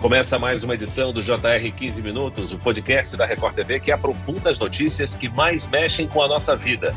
Começa mais uma edição do JR 15 Minutos, o podcast da Record TV que aprofunda as notícias que mais mexem com a nossa vida.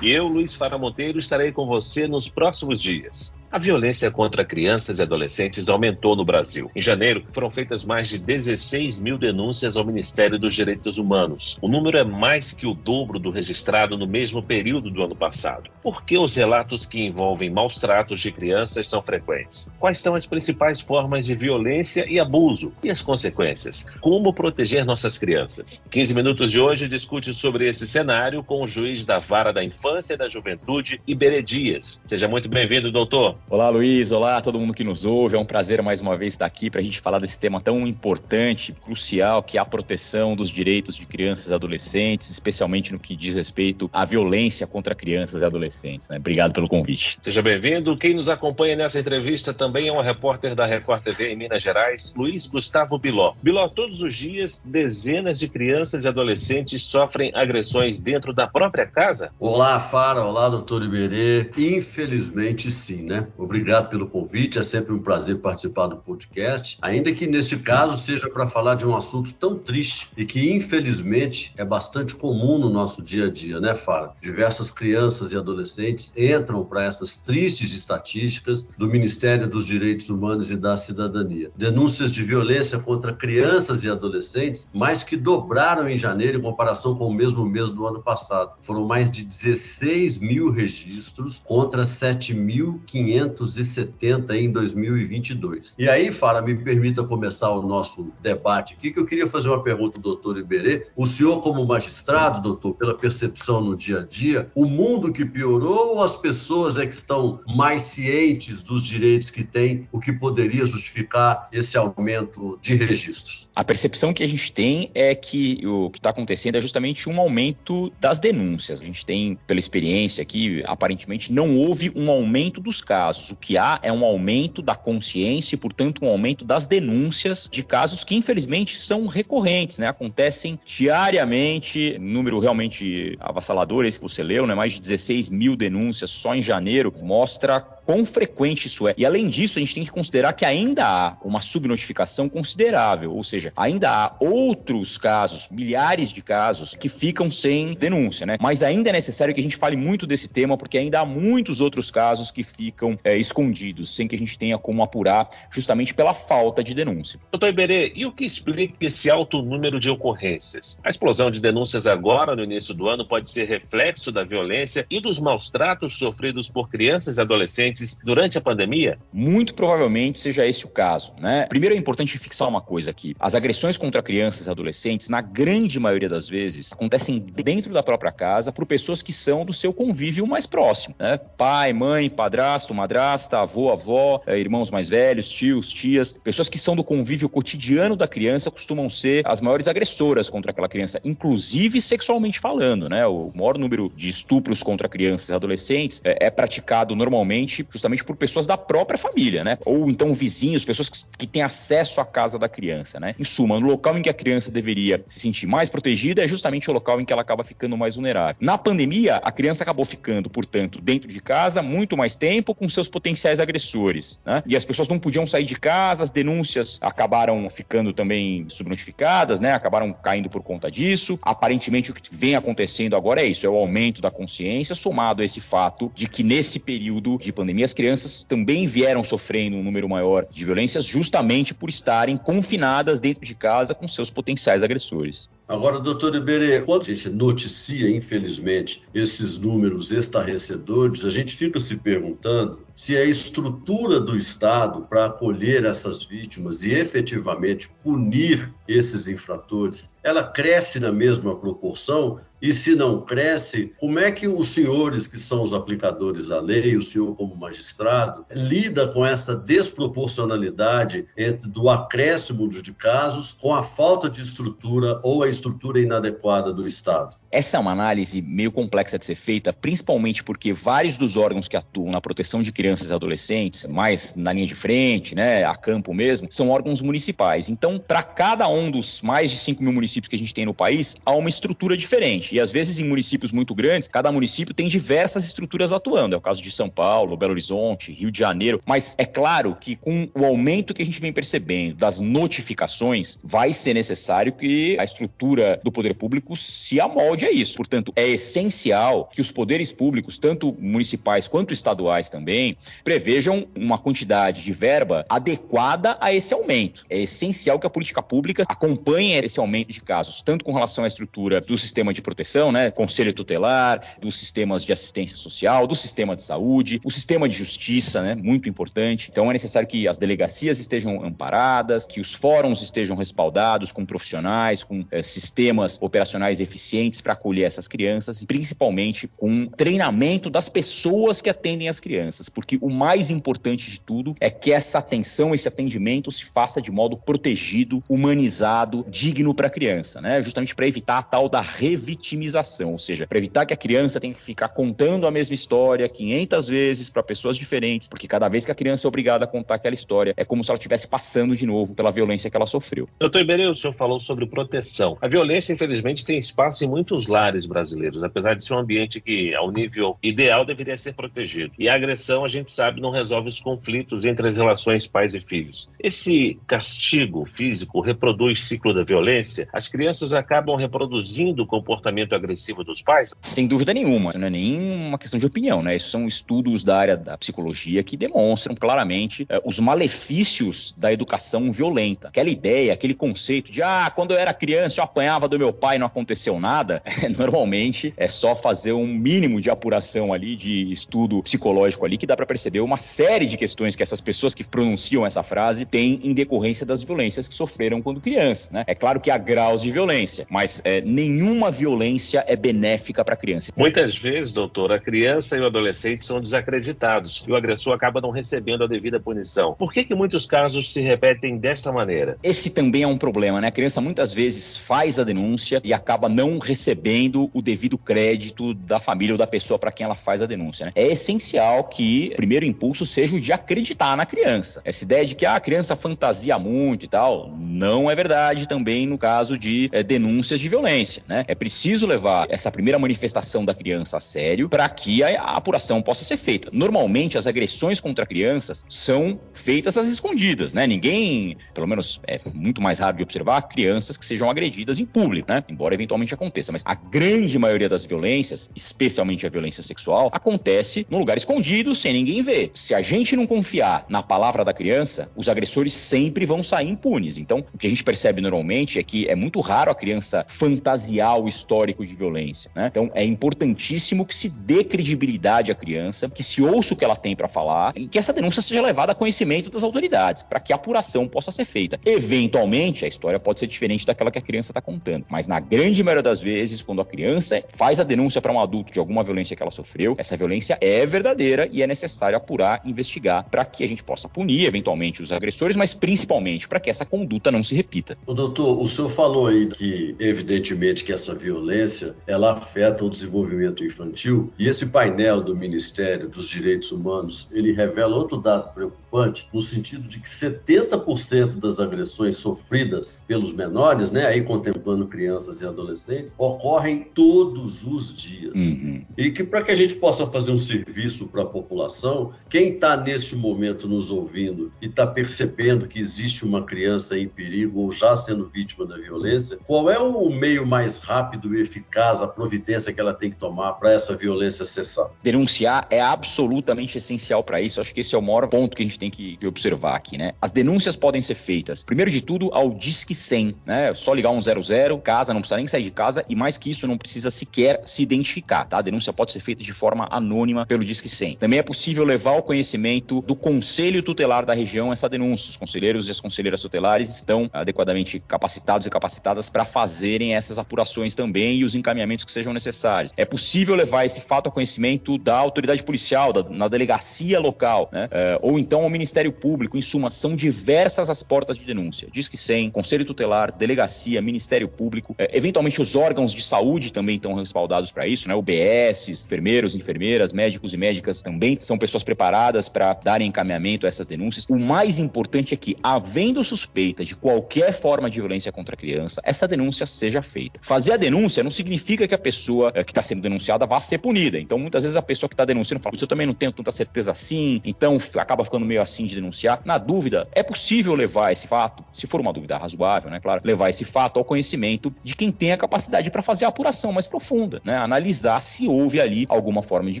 E eu, Luiz Fara Monteiro, estarei com você nos próximos dias. A violência contra crianças e adolescentes aumentou no Brasil. Em janeiro, foram feitas mais de 16 mil denúncias ao Ministério dos Direitos Humanos. O número é mais que o dobro do registrado no mesmo período do ano passado. Por que os relatos que envolvem maus tratos de crianças são frequentes? Quais são as principais formas de violência e abuso? E as consequências? Como proteger nossas crianças? 15 minutos de hoje discute sobre esse cenário com o juiz da Vara da Infância e da Juventude, Iberê Dias. Seja muito bem-vindo, doutor. Olá, Luiz. Olá, todo mundo que nos ouve. É um prazer mais uma vez estar aqui para a gente falar desse tema tão importante, crucial, que é a proteção dos direitos de crianças e adolescentes, especialmente no que diz respeito à violência contra crianças e adolescentes. Né? Obrigado pelo convite. Seja bem-vindo. Quem nos acompanha nessa entrevista também é um repórter da Record TV em Minas Gerais, Luiz Gustavo Biló. Biló, todos os dias, dezenas de crianças e adolescentes sofrem agressões dentro da própria casa? Olá, Fara. Olá, doutor Iberê. Infelizmente, sim, né? Obrigado pelo convite, é sempre um prazer participar do podcast, ainda que neste caso seja para falar de um assunto tão triste e que infelizmente é bastante comum no nosso dia a dia, né, Fara? Diversas crianças e adolescentes entram para essas tristes estatísticas do Ministério dos Direitos Humanos e da Cidadania. Denúncias de violência contra crianças e adolescentes mais que dobraram em janeiro em comparação com o mesmo mês do ano passado. Foram mais de 16 mil registros contra 7.500 570 em 2022. E aí, Fara, me permita começar o nosso debate aqui, que eu queria fazer uma pergunta ao doutor Iberê. O senhor, como magistrado, doutor, pela percepção no dia a dia, o mundo que piorou ou as pessoas é que estão mais cientes dos direitos que têm, o que poderia justificar esse aumento de registros? A percepção que a gente tem é que o que está acontecendo é justamente um aumento das denúncias. A gente tem, pela experiência aqui, aparentemente não houve um aumento dos casos casos. O que há é um aumento da consciência e, portanto, um aumento das denúncias de casos que, infelizmente, são recorrentes, né? Acontecem diariamente, número realmente avassalador, esse que você leu, né? Mais de 16 mil denúncias só em janeiro, mostra quão frequente isso é. E além disso, a gente tem que considerar que ainda há uma subnotificação considerável, ou seja, ainda há outros casos, milhares de casos, que ficam sem denúncia, né? Mas ainda é necessário que a gente fale muito desse tema, porque ainda há muitos outros casos que ficam é, escondidos, sem que a gente tenha como apurar, justamente pela falta de denúncia. Doutor Iberê, e o que explica esse alto número de ocorrências? A explosão de denúncias agora, no início do ano, pode ser reflexo da violência e dos maus tratos sofridos por crianças e adolescentes durante a pandemia? Muito provavelmente seja esse o caso, né? Primeiro é importante fixar uma coisa aqui. As agressões contra crianças e adolescentes, na grande maioria das vezes, acontecem dentro da própria casa por pessoas que são do seu convívio mais próximo, né? Pai, mãe, padrasto, madrasta, avô, avó, é, irmãos mais velhos, tios, tias, pessoas que são do convívio cotidiano da criança costumam ser as maiores agressoras contra aquela criança, inclusive sexualmente falando, né? O maior número de estupros contra crianças e adolescentes é, é praticado normalmente justamente por pessoas da própria família, né? Ou então vizinhos, pessoas que, que têm acesso à casa da criança, né? Em suma, no local em que a criança deveria se sentir mais protegida é justamente o local em que ela acaba ficando mais vulnerável. Na pandemia, a criança acabou ficando, portanto, dentro de casa muito mais tempo com seus seus potenciais agressores. Né? E as pessoas não podiam sair de casa, as denúncias acabaram ficando também subnotificadas, né? acabaram caindo por conta disso. Aparentemente, o que vem acontecendo agora é isso: é o aumento da consciência, somado a esse fato de que nesse período de pandemia as crianças também vieram sofrendo um número maior de violências, justamente por estarem confinadas dentro de casa com seus potenciais agressores. Agora, doutor Iberê, quando a gente noticia, infelizmente, esses números estarrecedores, a gente fica se perguntando se a estrutura do Estado para acolher essas vítimas e efetivamente punir esses infratores, ela cresce na mesma proporção? E se não cresce, como é que os senhores que são os aplicadores da lei, o senhor como magistrado, lida com essa desproporcionalidade entre do acréscimo de casos com a falta de estrutura ou a estrutura inadequada do Estado? Essa é uma análise meio complexa de ser feita, principalmente porque vários dos órgãos que atuam na proteção de crianças e adolescentes, mais na linha de frente, né, a campo mesmo, são órgãos municipais. Então, para cada um dos mais de 5 mil municípios que a gente tem no país, há uma estrutura diferente E às vezes em municípios muito grandes, cada município tem diversas estruturas atuando. É o caso de São Paulo, Belo Horizonte, Rio de Janeiro. Mas é claro que com o aumento que a gente vem percebendo das notificações, vai ser necessário que a estrutura do poder público se amolde a isso. Portanto, é essencial que os poderes públicos, tanto municipais quanto estaduais também, prevejam uma quantidade de verba adequada a esse aumento. É essencial que a política pública acompanhe esse aumento de casos, tanto com relação à estrutura do sistema de proteção, né, conselho tutelar, dos sistemas de assistência social, do sistema de saúde, o sistema de justiça, né, muito importante. Então é necessário que as delegacias estejam amparadas, que os fóruns estejam respaldados com profissionais, com é, sistemas operacionais eficientes para acolher essas crianças e principalmente com treinamento das pessoas que atendem as crianças, porque o mais importante de tudo é que essa atenção, esse atendimento se faça de modo protegido, humanizado, digno para a criança, né? Justamente para evitar a tal da revitimização, ou seja, para evitar que a criança tenha que ficar contando a mesma história 500 vezes para pessoas diferentes, porque cada vez que a criança é obrigada a contar aquela história, é como se ela estivesse passando de novo pela violência que ela sofreu. Doutor Iberê, o senhor falou sobre proteção. A violência, infelizmente, tem espaço em muitos lares brasileiros, apesar de ser um ambiente que, ao nível ideal, deveria ser protegido. E a agressão, a gente sabe, não resolve os conflitos entre as relações pais e filhos. Esse castigo físico reproduz ciclo da violência? As crianças acabam reproduzindo o comportamento agressivo dos pais? Sem dúvida nenhuma. Não é nem uma questão de opinião, né? Isso são estudos da área da psicologia que demonstram claramente eh, os malefícios da educação violenta. Aquela ideia, aquele conceito de, ah, quando eu era criança eu apanhava do meu pai e não aconteceu nada, normalmente é só fazer um mínimo de apuração ali, de estudo psicológico ali, que dá para perceber uma série de questões que essas pessoas que pronunciam essa frase têm em decorrência das violências que sofreram quando criança, né? É claro que há graus de violência, mas é, nenhuma violência é benéfica para a criança. Muitas vezes, doutor, a criança e o adolescente são desacreditados e o agressor acaba não recebendo a devida punição. Por que que muitos casos se repetem dessa maneira? Esse também é um problema, né? A criança muitas vezes faz a denúncia e acaba não recebendo o devido crédito da família ou da pessoa para quem ela faz a denúncia, né? É essencial que o primeiro impulso seja o de acreditar na criança. Essa ideia de que ah, a criança fantasia muito e tal, não é verdade também no caso de é, denúncias de violência, né? É preciso levar essa primeira manifestação da criança a sério para que a, a apuração possa ser feita. Normalmente as agressões contra crianças são feitas às escondidas, né? Ninguém, pelo menos é muito mais raro de observar crianças que sejam agredidas em público, né? Embora eventualmente aconteça, mas a grande maioria das violências, especialmente a violência sexual, acontece num lugar escondido, sem ninguém ver. Se a gente não confiar na palavra da criança, os agressores sempre vão sair impunes. Então, o que a gente percebe normalmente é que é muito raro a criança fantasiar o histórico de violência, né? Então, é importantíssimo que se dê credibilidade à criança, que se ouça o que ela tem para falar e que essa denúncia seja levada a conhecimento das autoridades, para que a apuração possa ser feita. Eventualmente, a história pode ser diferente daquela que a criança está contando, mas na grande maioria das vezes, quando a criança faz a denúncia para um adulto de alguma violência que ela sofreu, essa violência é verdadeira e é necessário apurar, investigar, para que a gente possa punir eventualmente os agressores, mas principalmente para que essa conduta não se repita. O doutor, o senhor falou aí que, evidentemente, que essa violência ela afeta o desenvolvimento infantil e esse painel do Ministério dos Direitos Humanos ele revela outro dado preocupante no sentido de que 70% das agressões sofridas pelos menores, né, aí contemplando crianças e adolescentes, ocorrem todos os dias. Uhum. E que para que a gente possa fazer um serviço para a população, quem está neste momento nos ouvindo e está percebendo que existe uma criança em perigo ou já sendo vítima da violência, qual é o meio mais rápido e eficaz, a providência que ela tem que tomar para essa violência cessar? Denunciar é absolutamente essencial para isso. Acho que esse é o maior ponto que a gente tem que observar aqui, né? As denúncias podem ser feitas, primeiro de tudo, ao Disque 100, né? Só ligar um 00, casa, não precisa nem sair de casa e mais que isso, não precisa sequer se identificar, tá? A denúncia pode ser feita de forma anônima pelo Disque 100. Também é possível levar ao conhecimento do Conselho Tutelar da região essa denúncia. Os conselheiros e as conselheiras tutelares estão adequadamente capacitados e capacitadas para fazerem essas apurações também e os encaminhamentos que sejam necessários. É possível levar esse fato ao conhecimento da autoridade policial, da, na delegacia local, né? É, ou então ao Ministério Público. Em suma, são diversas as portas de denúncia. Disque 100, Conselho Tutelar, Delegacia, Ministério Público. É, eventualmente, os órgãos de saúde também estão respaldados para isso, né? UBS, enfermeiros, enfermeiras, médicos e médicas também são pessoas preparadas para darem encaminhamento a essas denúncias. O mais importante é que, havendo suspeita de qualquer forma de violência contra a criança, essa denúncia seja feita. Fazer a denúncia não significa que a pessoa é, que está sendo denunciada vá ser punida. Então, muitas vezes a pessoa que está denunciando fala, eu também não tenho tanta certeza assim, então acaba ficando meio assim de denunciar. Na dúvida, é possível levar esse fato, se for uma dúvida razoável, né, claro, levar esse fato ao conhecimento de quem tem a capacidade para fazer a apuração mais profunda, né, analisar se houve ali alguma forma de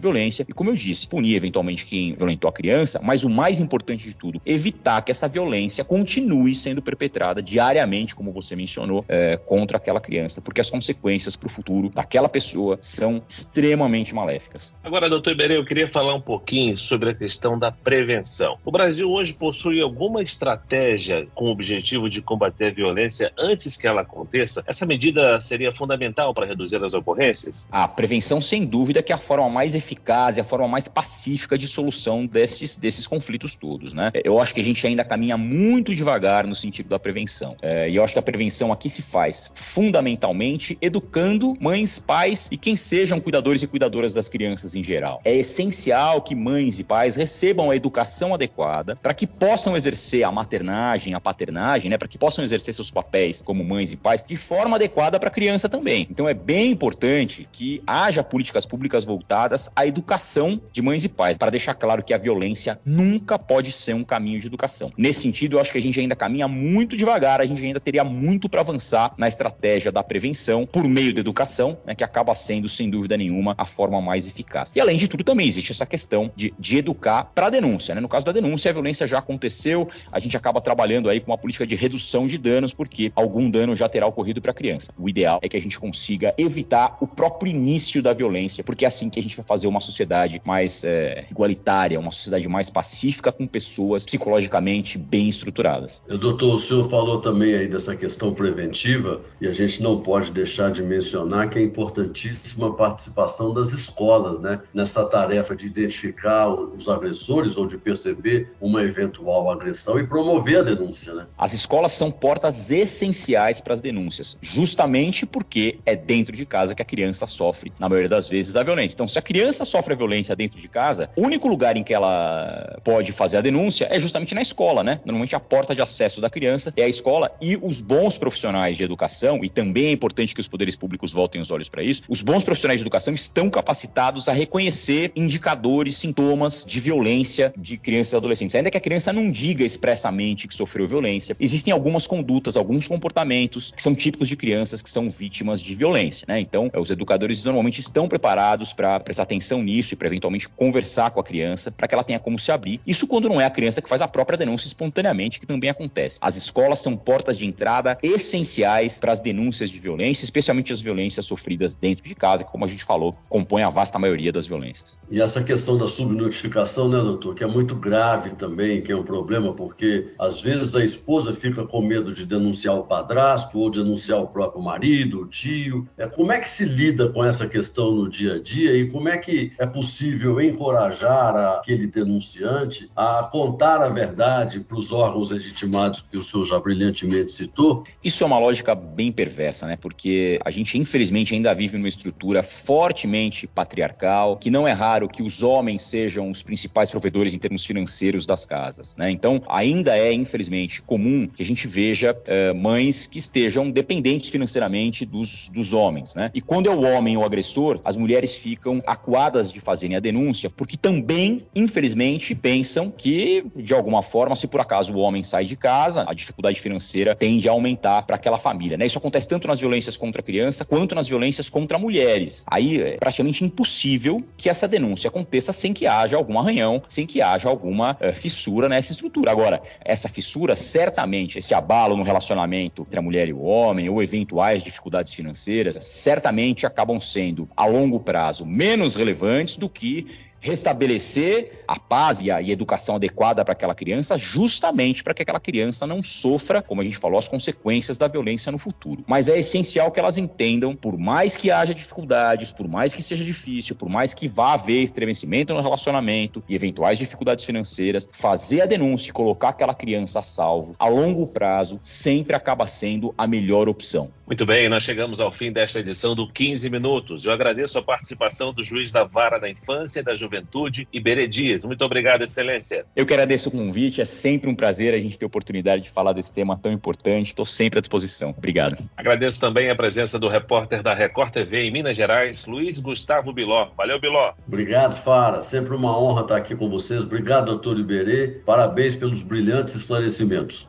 violência e, como eu disse, punir eventualmente quem violentou a criança, mas o mais importante de tudo, evitar que essa violência continue sendo perpetrada diariamente, como você mencionou, é, contra aquela criança, porque as consequências para o futuro daquela pessoa são extremamente maléficas. Agora, doutor Iberê, eu queria falar um pouquinho sobre a questão da prevenção. O Brasil hoje possui alguma estratégia com o objetivo de combater a violência antes que ela aconteça? Essa medida seria fundamental para reduzir as ocorrências? A prevenção, sem dúvida, que é a forma mais eficaz e a forma mais pacífica de solução desses, desses conflitos todos, né? Eu acho que a gente ainda caminha muito devagar no sentido da prevenção. É, e eu acho que a prevenção aqui se faz fundamentalmente educando mães, pais e quem sejam cuidadores e cuidadoras das crianças em geral. É essencial que mães e pais recebam a educação adequada para que possam exercer a maternagem, a paternagem, né, para que possam exercer seus papéis como mães e pais de forma adequada para a criança também. Então é bem importante que haja políticas públicas voltadas à educação de mães e pais, para deixar claro que a violência nunca pode ser um caminho de educação. Nesse sentido, eu acho que a gente ainda caminha muito devagar, a gente ainda teria muito para avançar na estratégia da prevenção por meio da educação, né, que acaba sendo, sem dúvida nenhuma, a forma mais eficaz. E além de tudo, também existe essa questão de, de educar para a denúncia. Né? No caso da denúncia, a violência já aconteceu, a gente acaba trabalhando aí com uma política de redução de danos, porque algum dano já terá ocorrido para a criança. O ideal é que a gente consiga evitar o próprio início da violência, porque é assim que a gente vai fazer uma sociedade mais é, igualitária, uma sociedade mais pacífica, com pessoas psicologicamente bem estruturadas. Doutor, o senhor falou também aí dessa questão preventiva, e a gente não pode deixar de mencionar que é importantíssima a participação das escolas, né? Nessa tarefa de identificar os agressores ou de perceber uma eventual agressão e promover a denúncia, né? As escolas são portas essenciais para as denúncias, justamente porque é dentro de casa que a criança sofre, na maioria das vezes, a violência. Então, se a criança sofre a violência dentro de casa, o único lugar em que ela pode fazer a denúncia é justamente na escola, né? Normalmente a porta de acesso da criança é a escola e os bons profissionais de educação, e também é importante que os poderes públicos voltem os olhos para isso, os bons profissionais de educação estão capacitados a reconhecer indicadores, sintomas de violência de crianças e adolescentes. Ainda que a criança não diga expressamente que sofreu violência, existem algumas condutas, alguns comportamentos que são típicos de crianças que são vítimas de violência, né? Então, os educadores normalmente estão preparados para prestar atenção nisso e para eventualmente conversar com a criança para que ela tenha como se abrir. Isso quando não é a criança que faz a própria denúncia espontaneamente, que também acontece. As escolas são portas de entrada essenciais para as denúncias de violência, especialmente as violências sofridas dentro de casa, que, como a gente falou, compõe a vasta maioria das violências. E essa questão da subnotificação, né, doutor, que é muito grave também, que é um problema, porque às vezes a esposa fica com medo de denunciar o padrasto ou denunciar o próprio marido, o tio. É, como é que se lida com essa questão no dia a dia e como é que é possível encorajar aquele denunciante a contar a verdade para os órgãos legitimados que o senhor já brilhantemente citou? Isso é uma lógica bem perversa, né? Porque a gente, infelizmente, ainda vive numa estrutura fortemente patriarcal, que não é raro que os homens sejam os principais provedores em termos financeiros das casas, né? Então, ainda é, infelizmente, comum que a gente veja uh, mães que estejam dependentes financeiramente dos, dos homens, né? E quando é o homem o agressor, as mulheres ficam acuadas de fazerem a denúncia, porque também, infelizmente, pensam que, de alguma forma, se por acaso o homem sai de casa, a dificuldade financeira tende a aumentar para aquela família, né? Isso acontece tanto nas violências contra a criança quanto nas violências contra mulheres. Aí é praticamente impossível que essa denúncia aconteça sem que haja algum arranhão, sem que haja alguma uh, fissura nessa estrutura. Agora, essa fissura, certamente, esse abalo no relacionamento entre a mulher e o homem, ou eventuais dificuldades financeiras, certamente acabam sendo, a longo prazo, menos relevantes do que restabelecer a paz e a e educação adequada para aquela criança, justamente para que aquela criança não sofra, como a gente falou, as consequências da violência no futuro. Mas é essencial que elas entendam, por mais que haja dificuldades, por mais que seja difícil, por mais que vá haver estremecimento no relacionamento e eventuais dificuldades financeiras, fazer a denúncia e colocar aquela criança a salvo a longo prazo sempre acaba sendo a melhor opção. Muito bem, nós chegamos ao fim desta edição do 15 Minutos. Eu agradeço a participação do juiz da Vara da Infância e da Juventude Juventude, Iberê Dias. Muito obrigado, Excelência. Eu que agradeço o convite, é sempre um prazer a gente ter a oportunidade de falar desse tema tão importante. Estou sempre à disposição. Obrigado. Agradeço também a presença do repórter da Record TV em Minas Gerais, Luiz Gustavo Biló. Valeu, Biló. Obrigado, Fara. Sempre uma honra estar aqui com vocês. Obrigado, doutor Iberê. Parabéns pelos brilhantes esclarecimentos.